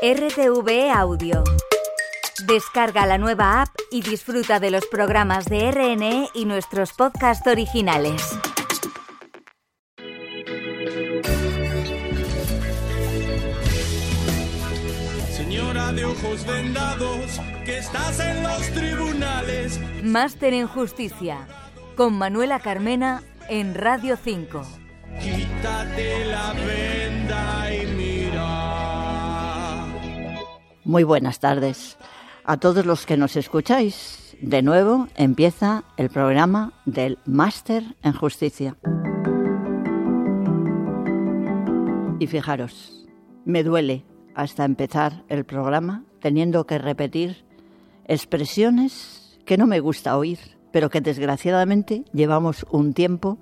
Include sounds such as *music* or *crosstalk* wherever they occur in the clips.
RTV Audio. Descarga la nueva app y disfruta de los programas de RNE y nuestros podcasts originales. Señora de ojos vendados, que estás en los tribunales. Máster en Justicia, con Manuela Carmena en Radio 5. Quítate la venda Muy buenas tardes a todos los que nos escucháis. De nuevo empieza el programa del Máster en Justicia. Y fijaros, me duele hasta empezar el programa teniendo que repetir expresiones que no me gusta oír, pero que desgraciadamente llevamos un tiempo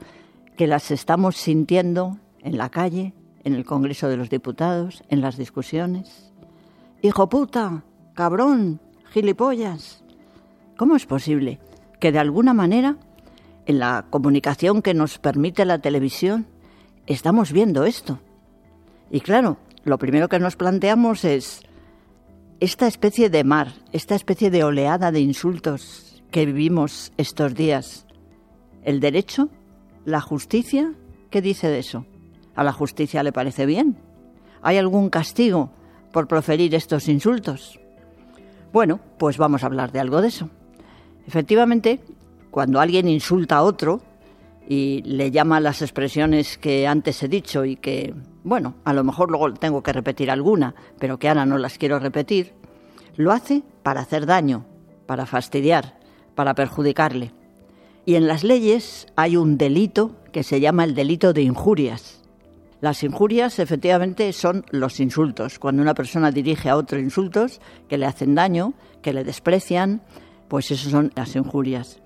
que las estamos sintiendo en la calle, en el Congreso de los Diputados, en las discusiones. Hijo puta, cabrón, gilipollas. ¿Cómo es posible que de alguna manera, en la comunicación que nos permite la televisión, estamos viendo esto? Y claro, lo primero que nos planteamos es esta especie de mar, esta especie de oleada de insultos que vivimos estos días. ¿El derecho? ¿La justicia? ¿Qué dice de eso? ¿A la justicia le parece bien? ¿Hay algún castigo por proferir estos insultos? Bueno, pues vamos a hablar de algo de eso. Efectivamente, cuando alguien insulta a otro y le llama las expresiones que antes he dicho y que, bueno, a lo mejor luego tengo que repetir alguna, pero que ahora no las quiero repetir, lo hace para hacer daño, para fastidiar, para perjudicarle. Y en las leyes hay un delito que se llama el delito de injurias. Las injurias efectivamente son los insultos. Cuando una persona dirige a otro insultos que le hacen daño, que le desprecian, pues eso son las injurias.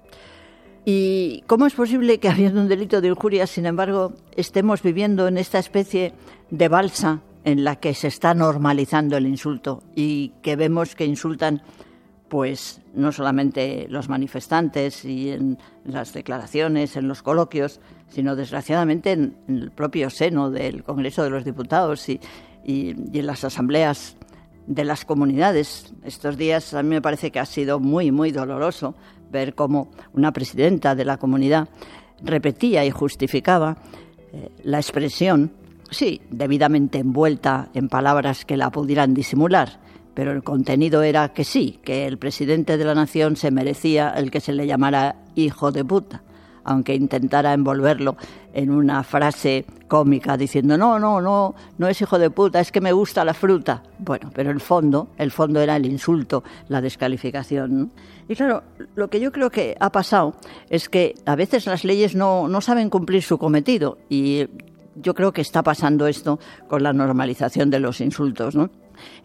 ¿Y cómo es posible que habiendo un delito de injurias, sin embargo, estemos viviendo en esta especie de balsa en la que se está normalizando el insulto y que vemos que insultan pues no solamente los manifestantes y en las declaraciones, en los coloquios, sino desgraciadamente en, el propio seno del Congreso de los Diputados y, y, en las asambleas de las comunidades. Estos días a mí me parece que ha sido muy, muy doloroso ver cómo una presidenta de la comunidad repetía y justificaba eh, la expresión, sí, debidamente envuelta en palabras que la pudieran disimular, pero el contenido era que sí, que el presidente de la nación se merecía el que se le llamara hijo de puta, aunque intentara envolverlo en una frase cómica diciendo no, no, no, no es hijo de puta, es que me gusta la fruta. Bueno, pero el fondo, el fondo era el insulto, la descalificación. Y claro, lo que yo creo que ha pasado es que a veces las leyes no, no saben cumplir su cometido y yo creo que está pasando esto con la normalización de los insultos, ¿no?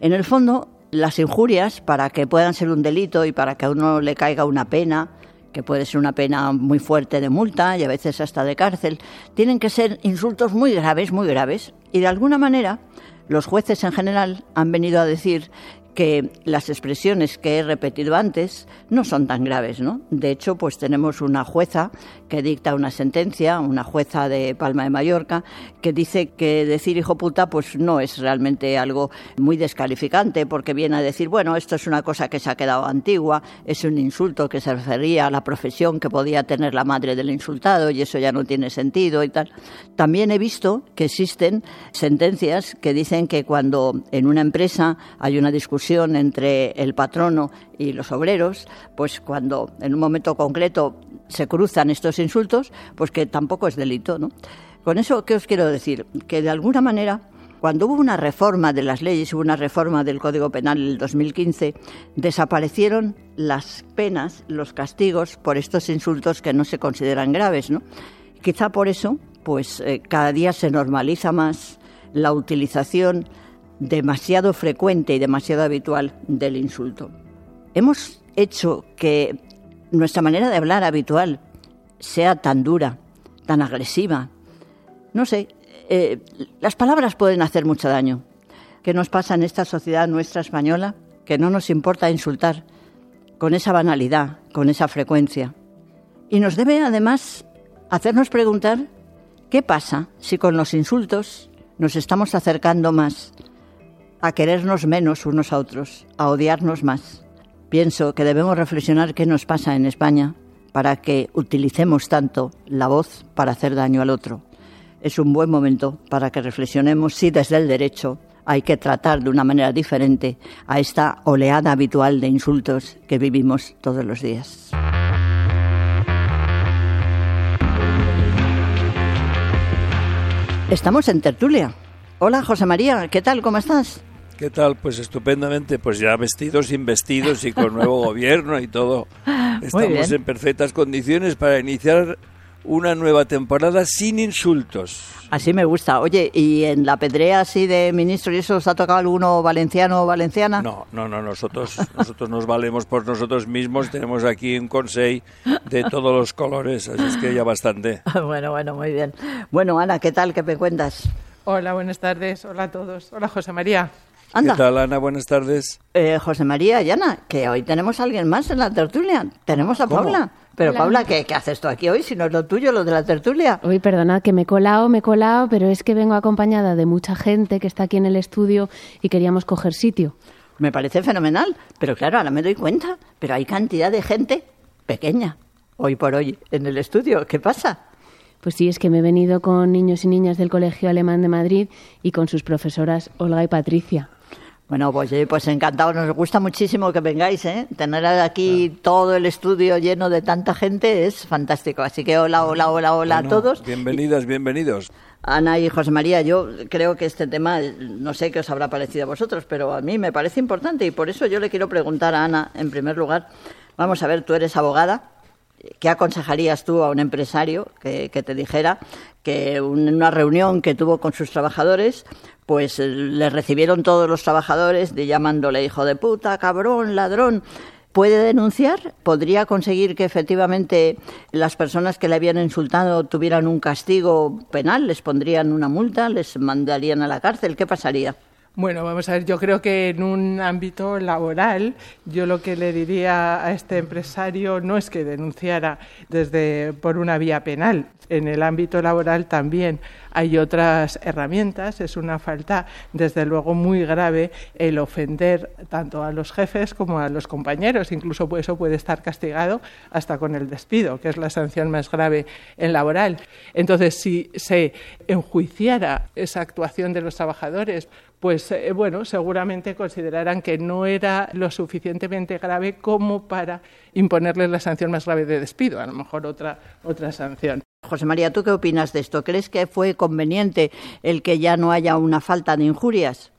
En el fondo, las injurias, para que puedan ser un delito y para que a uno le caiga una pena, que puede ser una pena muy fuerte de multa y a veces hasta de cárcel, tienen que ser insultos muy graves, muy graves. Y de alguna manera, los jueces en general han venido a decir que las expresiones que he repetido antes no son tan graves, ¿no? De hecho, pues tenemos una jueza que dicta una sentencia, una jueza de Palma de Mallorca, que dice que decir hijo puta pues no es realmente algo muy descalificante porque viene a decir, bueno, esto es una cosa que se ha quedado antigua, es un insulto que se refería a la profesión que podía tener la madre del insultado y eso ya no tiene sentido y tal. También he visto que existen sentencias que dicen que cuando en una empresa hay una discusión entre el patrono y los obreros, pues cuando en un momento concreto se cruzan estos insultos, pues que tampoco es delito, ¿no? Con eso, ¿qué os quiero decir? Que de alguna manera, cuando hubo una reforma de las leyes, hubo una reforma del Código Penal en el 2015, desaparecieron las penas, los castigos por estos insultos que no se consideran graves, ¿no? Quizá por eso, pues eh, cada día se normaliza más la utilización demasiado frecuente y demasiado habitual del insulto. Hemos hecho que nuestra manera de hablar habitual sea tan dura, tan agresiva. No sé, eh, las palabras pueden hacer mucho daño. ¿Qué nos pasa en esta sociedad nuestra española? Que no nos importa insultar con esa banalidad, con esa frecuencia. Y nos debe además hacernos preguntar qué pasa si con los insultos nos estamos acercando más a querernos menos unos a otros, a odiarnos más. Pienso que debemos reflexionar qué nos pasa en España para que utilicemos tanto la voz para hacer daño al otro. Es un buen momento para que reflexionemos si desde el derecho hay que tratar de una manera diferente a esta oleada habitual de insultos que vivimos todos los días. Estamos en tertulia. Hola José María, ¿qué tal? ¿Cómo estás? ¿Qué tal? Pues estupendamente, pues ya vestidos, sin vestidos y con nuevo *laughs* gobierno y todo. Estamos en perfectas condiciones para iniciar una nueva temporada sin insultos. Así me gusta. Oye, ¿y en la pedrea así de ministro y eso os ha tocado alguno valenciano o valenciana? No, no, no, nosotros, nosotros nos valemos por nosotros mismos. Tenemos aquí un consejo de todos los colores, así es que ya bastante. *laughs* bueno, bueno, muy bien. Bueno, Ana, ¿qué tal? ¿Qué me cuentas? Hola, buenas tardes. Hola a todos. Hola, José María. ¿Qué tal, Ana? Buenas tardes. Eh, José María y Ana, que hoy tenemos a alguien más en la tertulia. Tenemos a Paula. Pero Paula, ¿qué, ¿qué, haces tú aquí hoy si no es lo tuyo, lo de la tertulia? Uy, perdonad que me he colado, me he colado, pero es que vengo acompañada de mucha gente que está aquí en el estudio y queríamos coger sitio. Me parece fenomenal, pero claro, ahora me doy cuenta, pero hay cantidad de gente pequeña hoy por hoy en el estudio. ¿Qué pasa? Pues sí, es que me he venido con niños y niñas del Colegio Alemán de Madrid y con sus profesoras Olga y Patricia. Bueno, pues, pues encantado, nos gusta muchísimo que vengáis, ¿eh? Tener aquí todo el estudio lleno de tanta gente es fantástico. Así que hola, hola, hola, hola a todos. Bienvenidas, bienvenidos. Ana y José María, yo creo que este tema, no sé qué os habrá parecido a vosotros, pero a mí me parece importante y por eso yo le quiero preguntar a Ana, en primer lugar, vamos a ver, tú eres abogada, ¿qué aconsejarías tú a un empresario que, te dijera que en una reunión que tuvo con sus trabajadores, pues eh, le recibieron todos los trabajadores de llamándole hijo de puta, cabrón, ladrón. ¿Puede denunciar? ¿Podría conseguir que efectivamente las personas que le habían insultado tuvieran un castigo penal? ¿Les pondrían una multa? ¿Les mandarían a la cárcel? ¿Qué pasaría? Bueno, vamos a ver, yo creo que en un ámbito laboral, yo lo que le diría a este empresario no es que denunciara desde por una vía penal. En el ámbito laboral también hay otras herramientas. Es una falta, desde luego, muy grave el ofender tanto a los jefes como a los compañeros. Incluso eso puede estar castigado hasta con el despido, que es la sanción más grave en laboral. Entonces, si se enjuiciara esa actuación de los trabajadores pues eh, bueno, seguramente considerarán que no era lo suficientemente grave como para imponerles la sanción más grave de despido, a lo mejor otra, otra sanción. José María, ¿tú qué opinas de esto? ¿Crees que fue conveniente el que ya no haya una falta de injurias?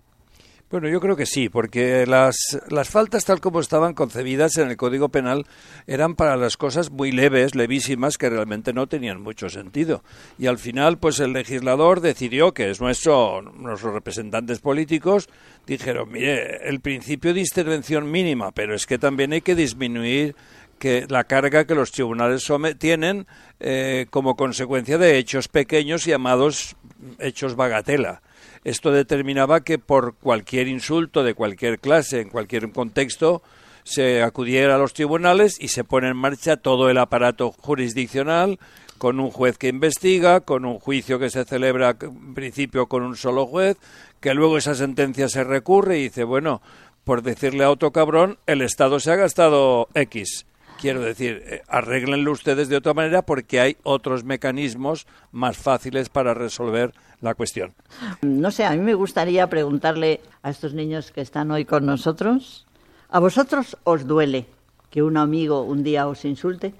Bueno, yo creo que sí, porque las, las faltas tal como estaban concebidas en el Código Penal eran para las cosas muy leves, levísimas, que realmente no tenían mucho sentido. Y al final, pues el legislador decidió, que es nuestro, nuestros representantes políticos, dijeron, mire, el principio de intervención mínima, pero es que también hay que disminuir que la carga que los tribunales tienen eh, como consecuencia de hechos pequeños llamados hechos bagatela. Esto determinaba que por cualquier insulto de cualquier clase, en cualquier contexto, se acudiera a los tribunales y se pone en marcha todo el aparato jurisdiccional con un juez que investiga, con un juicio que se celebra en principio con un solo juez, que luego esa sentencia se recurre y dice, bueno, por decirle a otro cabrón, el Estado se ha gastado X. Quiero decir, eh, arréglenlo ustedes de otra manera porque hay otros mecanismos más fáciles para resolver la cuestión. No sé, a mí me gustaría preguntarle a estos niños que están hoy con nosotros, ¿a vosotros os duele que un amigo un día os insulte?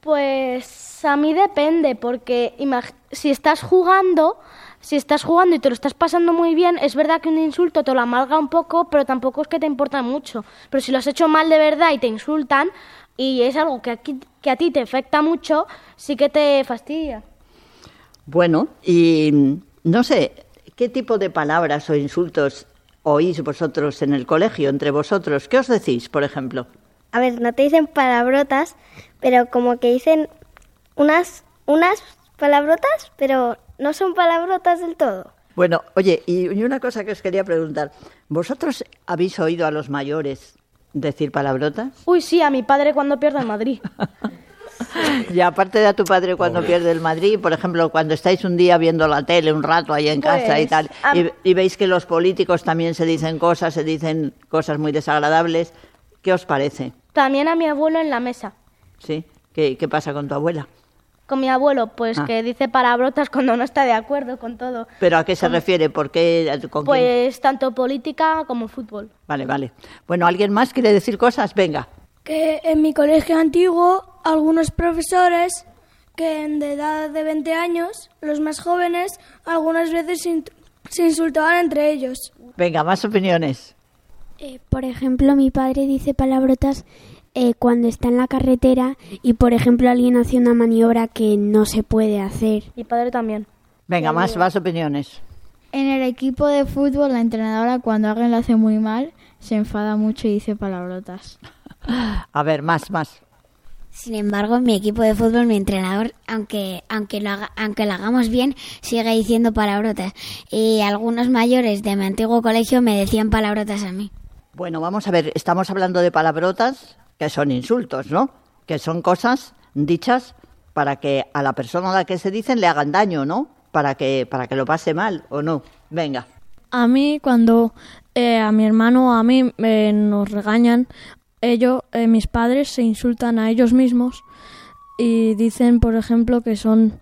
Pues a mí depende, porque si estás jugando, si estás jugando y te lo estás pasando muy bien, es verdad que un insulto te lo amarga un poco, pero tampoco es que te importa mucho. Pero si lo has hecho mal de verdad y te insultan, y es algo que, que a ti te afecta mucho, sí que te fastidia. Bueno, y no sé, ¿qué tipo de palabras o insultos oís vosotros en el colegio, entre vosotros? ¿Qué os decís, por ejemplo? A ver, no te dicen palabrotas, pero como que dicen unas, unas palabrotas, pero no son palabrotas del todo. Bueno, oye, y una cosa que os quería preguntar. ¿Vosotros habéis oído a los mayores decir palabrotas? Uy, sí, a mi padre cuando pierde en Madrid. Y aparte de a tu padre cuando pierde el Madrid, por ejemplo, cuando estáis un día viendo la tele un rato ahí en casa y Pues, tal, a- y, y veis que los políticos también se dicen cosas, se dicen cosas muy desagradables, ¿qué os parece? También a mi abuelo en la mesa. ¿Sí? ¿Qué, qué pasa con tu abuela? Con mi abuelo, pues Ah. que dice palabrotas *laughs* cuando no está de acuerdo con todo. ¿Pero a qué se refiere? ¿Por qué? ¿Con quién? Pues tanto política como fútbol. Vale, vale. Bueno, ¿alguien más quiere decir cosas? Venga. que en mi colegio antiguo algunos profesores que de edad de 20 años, los más jóvenes, algunas veces se insultaban entre ellos. Venga, más opiniones. Eh, por ejemplo, mi padre dice palabrotas eh, cuando está en la carretera y, por ejemplo, alguien hace una maniobra que no se puede hacer. Mi padre también. Venga, más, más opiniones. En el equipo de fútbol, la entrenadora cuando alguien lo hace muy mal, se enfada mucho y dice palabrotas. *laughs* A ver, más, más. Sin embargo, en mi equipo de fútbol, mi entrenador, aunque, aunque, lo, haga- aunque lo hagamos bien, sigue diciendo palabrotas. Y algunos mayores de mi antiguo colegio me decían palabrotas a mí. Bueno, vamos a ver, estamos hablando de palabrotas que son insultos, ¿no? Que son cosas dichas para que a la persona a la que se dicen le hagan daño, ¿no? Para que, para que lo pase mal, ¿o no? Venga. A mí, cuando eh, a mi hermano o a mí eh, nos regañan, ellos, eh, mis padres, se insultan a ellos mismos y dicen, por ejemplo, que son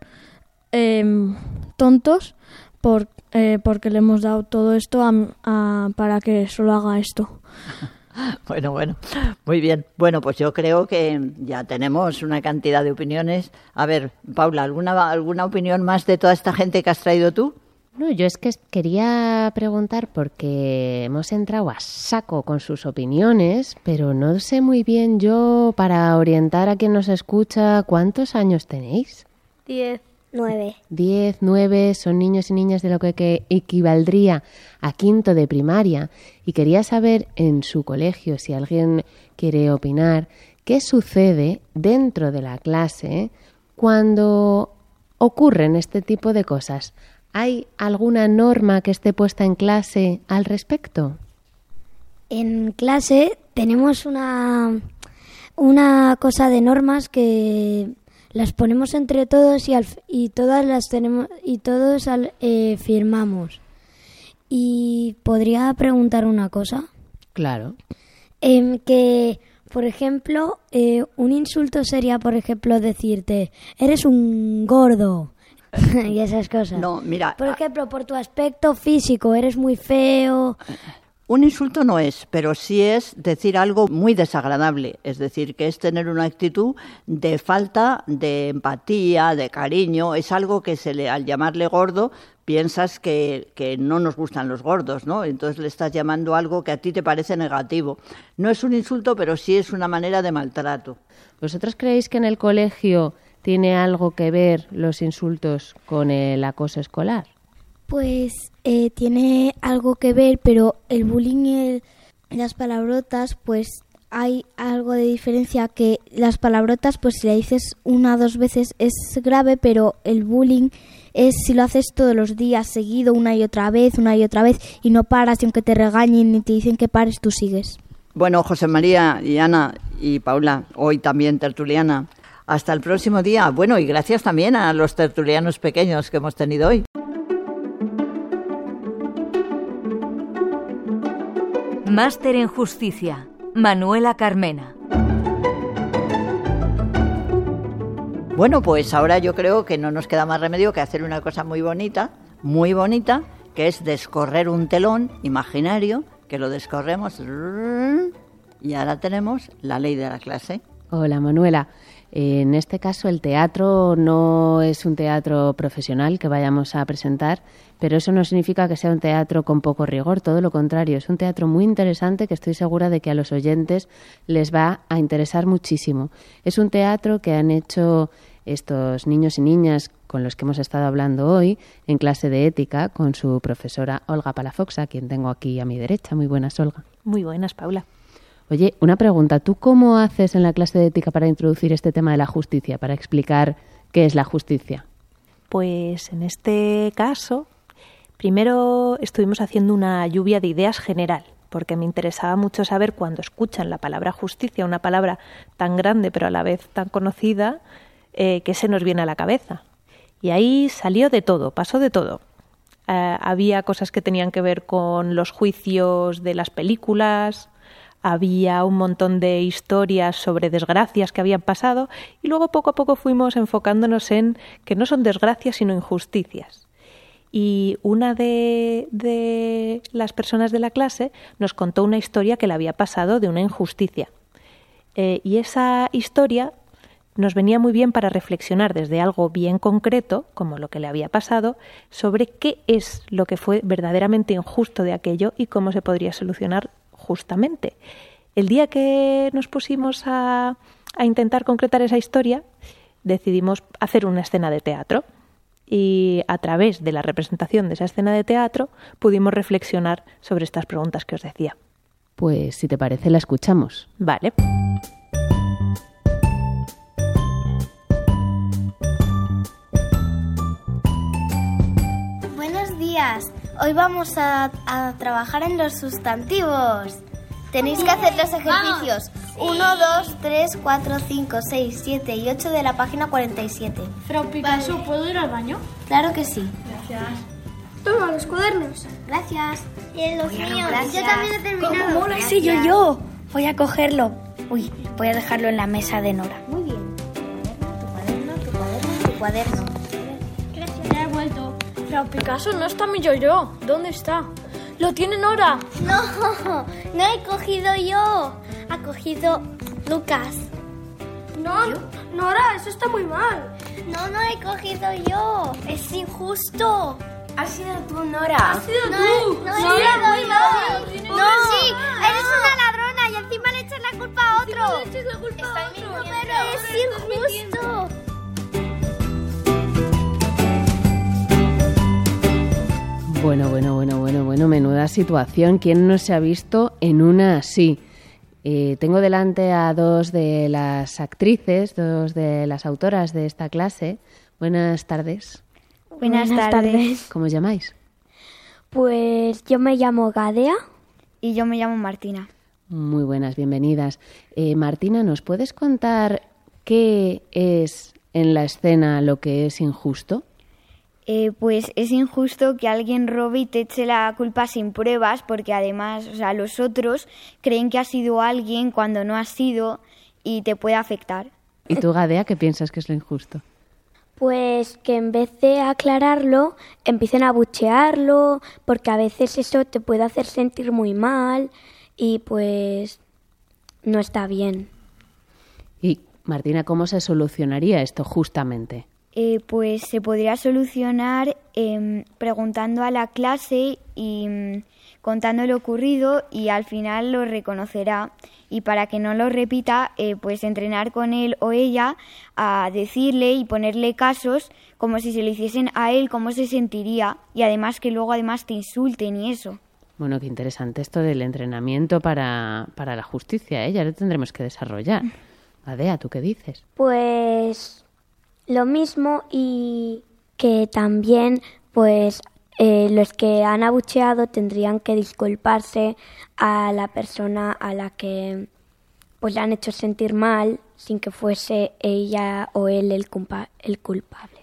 em, tontos por, eh, porque le hemos dado todo esto a- a- para que solo haga esto. *laughs* Bueno, bueno, muy bien. Bueno, pues yo creo que ya tenemos una cantidad de opiniones. A ver, Paula, ¿alguna, alguna opinión más de toda esta gente que has traído tú? No, yo es que quería preguntar porque hemos entrado a saco con sus opiniones, pero no sé muy bien yo, para orientar a quien nos escucha, ¿cuántos años tenéis? Diez. Nueve. Diez, nueve, son niños y niñas de lo que, que equivaldría a quinto de primaria. Y quería saber en su colegio, si alguien quiere opinar, qué sucede dentro de la clase cuando ocurren este tipo de cosas. ¿Hay alguna norma que esté puesta en clase al respecto? En clase tenemos una, una cosa de normas que las ponemos entre todos y, al f- y todas las tenemos y todos al- eh, firmamos. Y podría preguntar una cosa, Claro. Em, que por ejemplo eh, un insulto sería por ejemplo decirte eres un gordo *laughs* y esas cosas. No, mira, Por ejemplo, por tu aspecto físico, eres muy feo. Un insulto no es, pero sí es decir algo muy desagradable. Es decir, que es tener una actitud de falta de empatía, de cariño. Es algo que se le, al llamarle gordo piensas que, que no nos gustan los gordos, ¿no? Entonces le estás llamando algo que a ti te parece negativo. No es un insulto, pero sí es una manera de maltrato. ¿Vosotros creéis que en el colegio tiene algo que ver los insultos con el acoso escolar? Pues eh, tiene algo que ver, pero el bullying y el- las palabrotas, pues hay algo de diferencia que las palabrotas, pues si le dices una o dos veces es grave, pero el bullying es si lo haces todos los días, seguido, una y otra vez, una y otra vez, y no paras, y aunque te regañen y te dicen que pares, tú sigues. Bueno, José María y Ana y Paula, hoy también tertuliana. Hasta el próximo día. Bueno, y gracias también a los tertulianos pequeños que hemos tenido hoy. Máster en Justicia. Manuela Carmena. Bueno, pues ahora yo creo que no nos queda más remedio que hacer una cosa muy bonita, muy bonita, que es descorrer un telón imaginario, que lo descorremos y ahora tenemos la ley de la clase. Hola, Manuela. En este caso, el teatro no es un teatro profesional que vayamos a presentar, pero eso no significa que sea un teatro con poco rigor, todo lo contrario, es un teatro muy interesante que estoy segura de que a los oyentes les va a interesar muchísimo. Es un teatro que han hecho estos niños y niñas con los que hemos estado hablando hoy en clase de ética con su profesora Olga Palafoxa, quien tengo aquí a mi derecha. Muy buenas, Olga. Muy buenas, Paula. Oye, una pregunta. ¿Tú cómo haces en la clase de ética para introducir este tema de la justicia, para explicar qué es la justicia? Pues en este caso, primero estuvimos haciendo una lluvia de ideas general porque me interesaba mucho saber cuando escuchan la palabra justicia, una palabra tan grande pero a la vez tan conocida, eh, qué se nos viene a la cabeza. Y ahí salió de todo, pasó de todo. Eh, había cosas que tenían que ver con los juicios de las películas, había un montón de historias sobre desgracias que habían pasado y luego poco a poco fuimos enfocándonos en que no son desgracias sino injusticias. Y una de, las personas de la clase nos contó una historia que le había pasado de una injusticia. Eh, y esa historia nos venía muy bien para reflexionar desde algo bien concreto, como lo que le había pasado, sobre qué es lo que fue verdaderamente injusto de aquello y cómo se podría solucionar justamente. El día que nos pusimos a intentar concretar esa historia, decidimos hacer una escena de teatro y a través de la representación de esa escena de teatro pudimos reflexionar sobre estas preguntas que os decía. Pues si te parece la escuchamos. Vale. Buenos días. Hoy vamos a, a trabajar en los sustantivos. Tenéis que hacer los ejercicios 1, 2, 3, 4, 5, 6, 7 y 8 de la página 47. Frau Picasso, ¿puedo ir al baño? Claro que sí. Gracias. Toma los cuadernos. Gracias. Y los míos. Gracias. Yo también he terminado. ¿Cómo ese Gracias. yo-yo? Voy a cogerlo. Uy, voy a dejarlo en la mesa de Nora. Muy bien. Tu cuaderno, tu cuaderno, tu cuaderno. Gracias. Ya he vuelto. Frau Picasso, no está mi yo-yo. ¿Dónde está? ¿Lo tiene Nora? No, *laughs* no he cogido yo. Ha cogido Lucas. No, Nora, eso está muy mal. No, no he cogido yo. Es injusto. Has sido tú, Nora. Has sido no, tú. No, Sí, he sido yo. No, sí, eres una ladrona y encima le echas la culpa a otro. le eches la culpa a otro. Pero es injusto. Bueno, bueno, bueno, bueno, bueno, menuda situación. ¿Quién no se ha visto en una así? Eh, tengo delante a dos de las actrices, dos de las autoras de esta clase. Buenas tardes. Buenas, tardes. ¿Cómo os llamáis? Pues yo me llamo Gadea. Y yo me llamo Martina. Muy buenas, bienvenidas. Eh, Martina, ¿nos puedes contar qué es en la escena lo que es injusto? Eh, pues es injusto que alguien robe y te eche la culpa sin pruebas, porque además, o sea, los otros creen que ha sido alguien cuando no ha sido y te puede afectar. ¿Y tú, Gadea, qué piensas que es lo injusto? Pues que en vez de aclararlo, empiecen a buchearlo, porque a veces eso te puede hacer sentir muy mal y pues no está bien. Y, Martina, ¿cómo se solucionaría esto justamente? Eh, pues se podría solucionar em, preguntando a la clase y mm, contando lo ocurrido y al final lo reconocerá. Y para que no lo repita, eh, pues entrenar con él o ella a decirle y ponerle casos como si se lo hiciesen a él, cómo se sentiría. Y además que luego además te insulten y eso. Bueno, qué interesante esto del entrenamiento para, para la justicia, ¿eh? Ya lo tendremos que desarrollar. Gadea, ¿tú qué dices? Pues lo mismo y que también pues eh, los que han abucheado tendrían que disculparse a la persona a la que pues le han hecho sentir mal sin que fuese ella o él el, el culpable.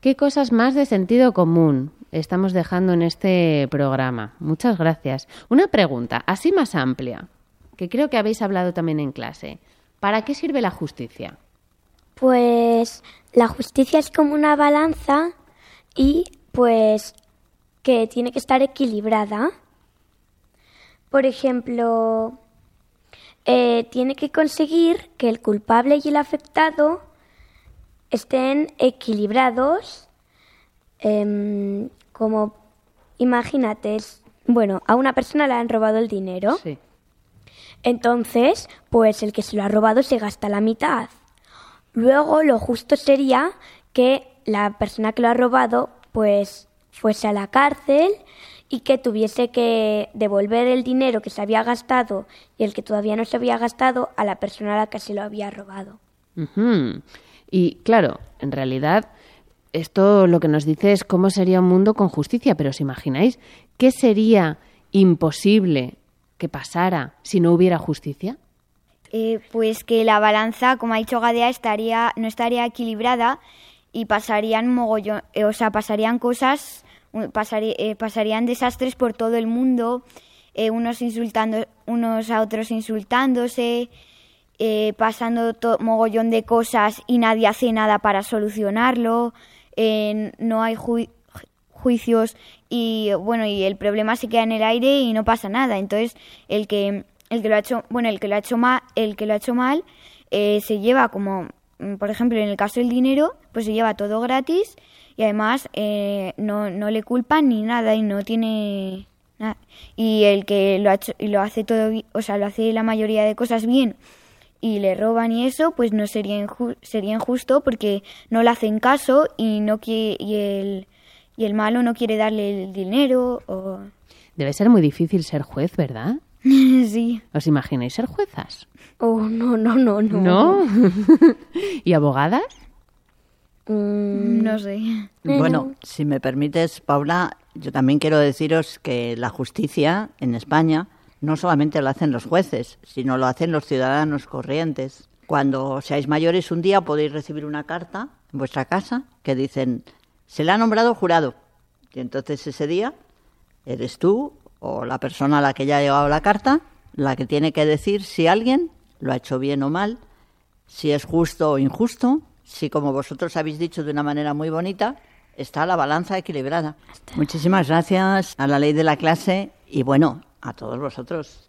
¿Qué cosas más de sentido común estamos dejando en este programa? Muchas gracias. Una pregunta, así más amplia, que creo que habéis hablado también en clase. ¿Para qué sirve la justicia? Pues la justicia es como una balanza y pues que tiene que estar equilibrada. Por ejemplo, eh, tiene que conseguir que el culpable y el afectado estén equilibrados. em, como, imagínate, es- bueno, a una persona le han robado el dinero. Sí. Entonces, pues el que se lo ha robado se gasta la mitad. Luego, lo justo sería que la persona que lo ha robado, pues, fuese a la cárcel y que tuviese que devolver el dinero que se había gastado y el que todavía no se había gastado a la persona a la que se lo había robado. Ujú. Y claro, en realidad esto lo que nos dice es cómo sería un mundo con justicia, pero ¿os imagináis qué sería imposible que pasara si no hubiera justicia? Eh, pues que la balanza, como ha dicho Gadea, estaría, no estaría equilibrada y pasarían mogollón, eh, o sea, pasarían cosas, eh, pasarían desastres por todo el mundo, unos insultando, unos a otros insultándose, pasando mogollón de cosas y nadie hace nada para solucionarlo, no hay juicios y bueno y el problema se queda en el aire y no pasa nada. Entonces el que el que lo ha hecho, bueno, el que lo ha hecho mal, el que lo ha hecho mal eh, se lleva como, mm, por ejemplo, en el caso del dinero, pues se lleva todo gratis y además eh, no, no le culpan ni nada y no tiene nada. Y el que lo ha hecho y lo hace todo, o sea, lo hace la mayoría de cosas bien y le roban y eso, pues no sería sería injusto porque no le hacen caso y no quiere, y el y el malo no quiere darle el dinero o Debe ser muy difícil ser juez, ¿verdad? *laughs* sí. ¿Os imagináis ser juezas? Oh, no, no, no, no. ¿No? *laughs* ¿Y abogadas? Mm, no sé. Bueno, si me permites, Paula, yo también quiero deciros que la justicia en España no solamente lo hacen los jueces, sino lo hacen los ciudadanos corrientes. Cuando seáis mayores un día podéis recibir una carta en vuestra casa que dicen, se le ha nombrado jurado. Y entonces ese día eres tú o la persona a la que ya ha llegado la carta la que tiene que decir si alguien lo ha hecho bien o mal, si es justo o injusto, si como vosotros habéis dicho de una manera muy bonita, está la balanza equilibrada. Muchísimas gracias a la ley de la clase y bueno, a todos vosotros.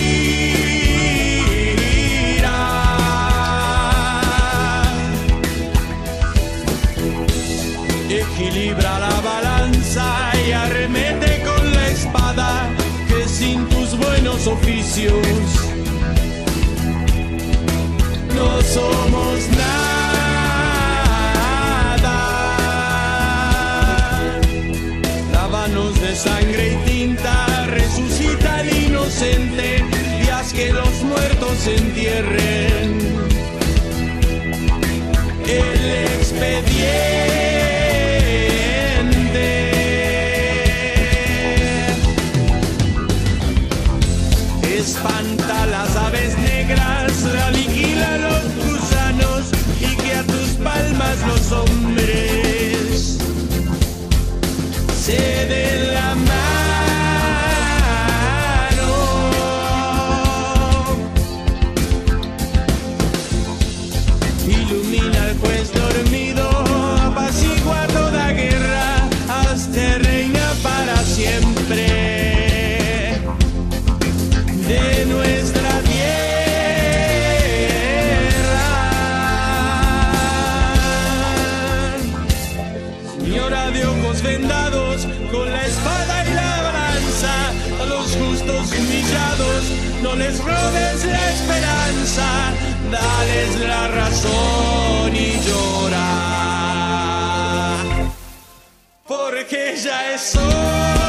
No somos nada. Lávanos de sangre y tinta, resucita al inocente y haz que los muertos se entierren. El expediente. Señora de ojos vendados, con la espada y la balanza, a los justos humillados, no les robes la esperanza, dales la razón y llora. Porque ya es hora.